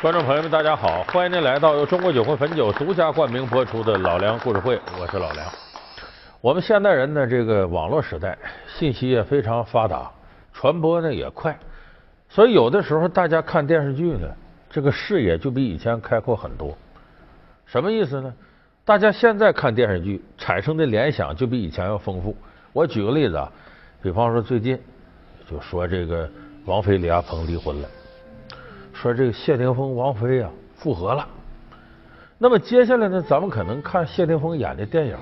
观众朋友们，大家好！欢迎您来到由中国酒会汾酒独家冠名播出的《老梁故事会》，我是老梁。我们现代人呢，这个网络时代，信息也非常发达，传播呢也快，所以有的时候大家看电视剧呢，这个视野就比以前开阔很多。什么意思呢？大家现在看电视剧产生的联想就比以前要丰富。我举个例子啊，比方说最近就说这个王菲、李亚鹏离婚了。说这个谢霆锋、王菲啊复合了，那么接下来呢，咱们可能看谢霆锋演的电影，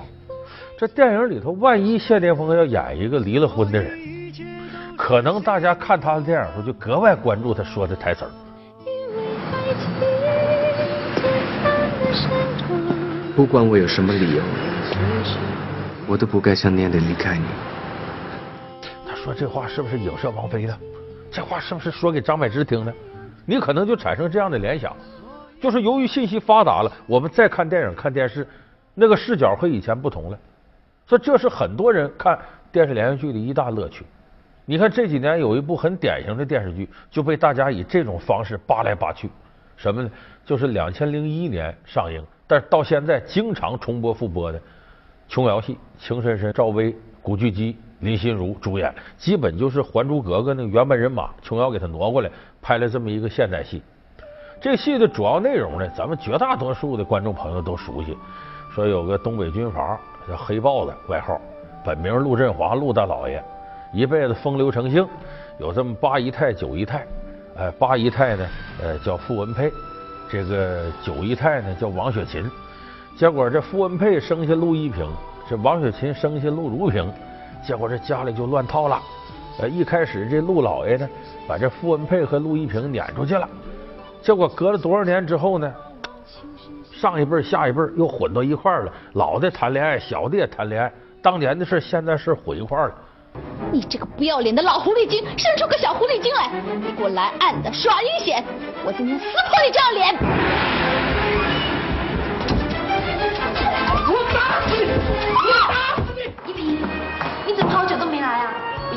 这电影里头万一谢霆锋要演一个离了婚的人，可能大家看他的电影时候就格外关注他说的台词儿。不管我有什么理由，我都不该想念的离开你。他说这话是不是影射王菲的？这话是不是说给张柏芝听的？你可能就产生这样的联想，就是由于信息发达了，我们再看电影、看电视，那个视角和以前不同了。所以这是很多人看电视连续剧的一大乐趣。你看这几年有一部很典型的电视剧，就被大家以这种方式扒来扒去。什么呢？就是两千零一年上映，但是到现在经常重播复播的琼瑶戏，情深深、赵薇、古巨基。林心如主演，基本就是《还珠格格》那个原班人马，琼瑶给他挪过来拍了这么一个现代戏。这戏的主要内容呢，咱们绝大多数的观众朋友都熟悉。说有个东北军阀叫黑豹子，外号，本名陆振华，陆大老爷，一辈子风流成性，有这么八姨太、九姨太。哎，八姨太呢，呃，叫傅文佩，这个九姨太呢叫王雪琴。结果这傅文佩生下陆一平，这王雪琴生下陆如萍。结果这家里就乱套了。呃，一开始这陆老爷呢，把这傅文佩和陆一平撵出去了。结果隔了多少年之后呢，上一辈下一辈又混到一块儿了。老的谈恋爱，小的也谈恋爱。当年的事，现在是混一块儿了。你这个不要脸的老狐狸精，生出个小狐狸精来！你给我来暗的耍阴险！我今天撕破你这张脸！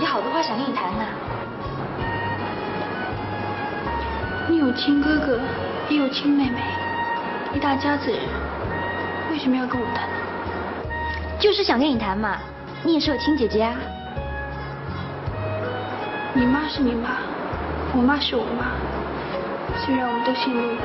有好多话想跟你谈呢。你有亲哥哥，也有亲妹妹，一大家子人，为什么要跟我谈呢？就是想跟你谈嘛。你也是我亲姐姐啊。你妈是你妈，我妈是我妈。虽然我们都姓陆。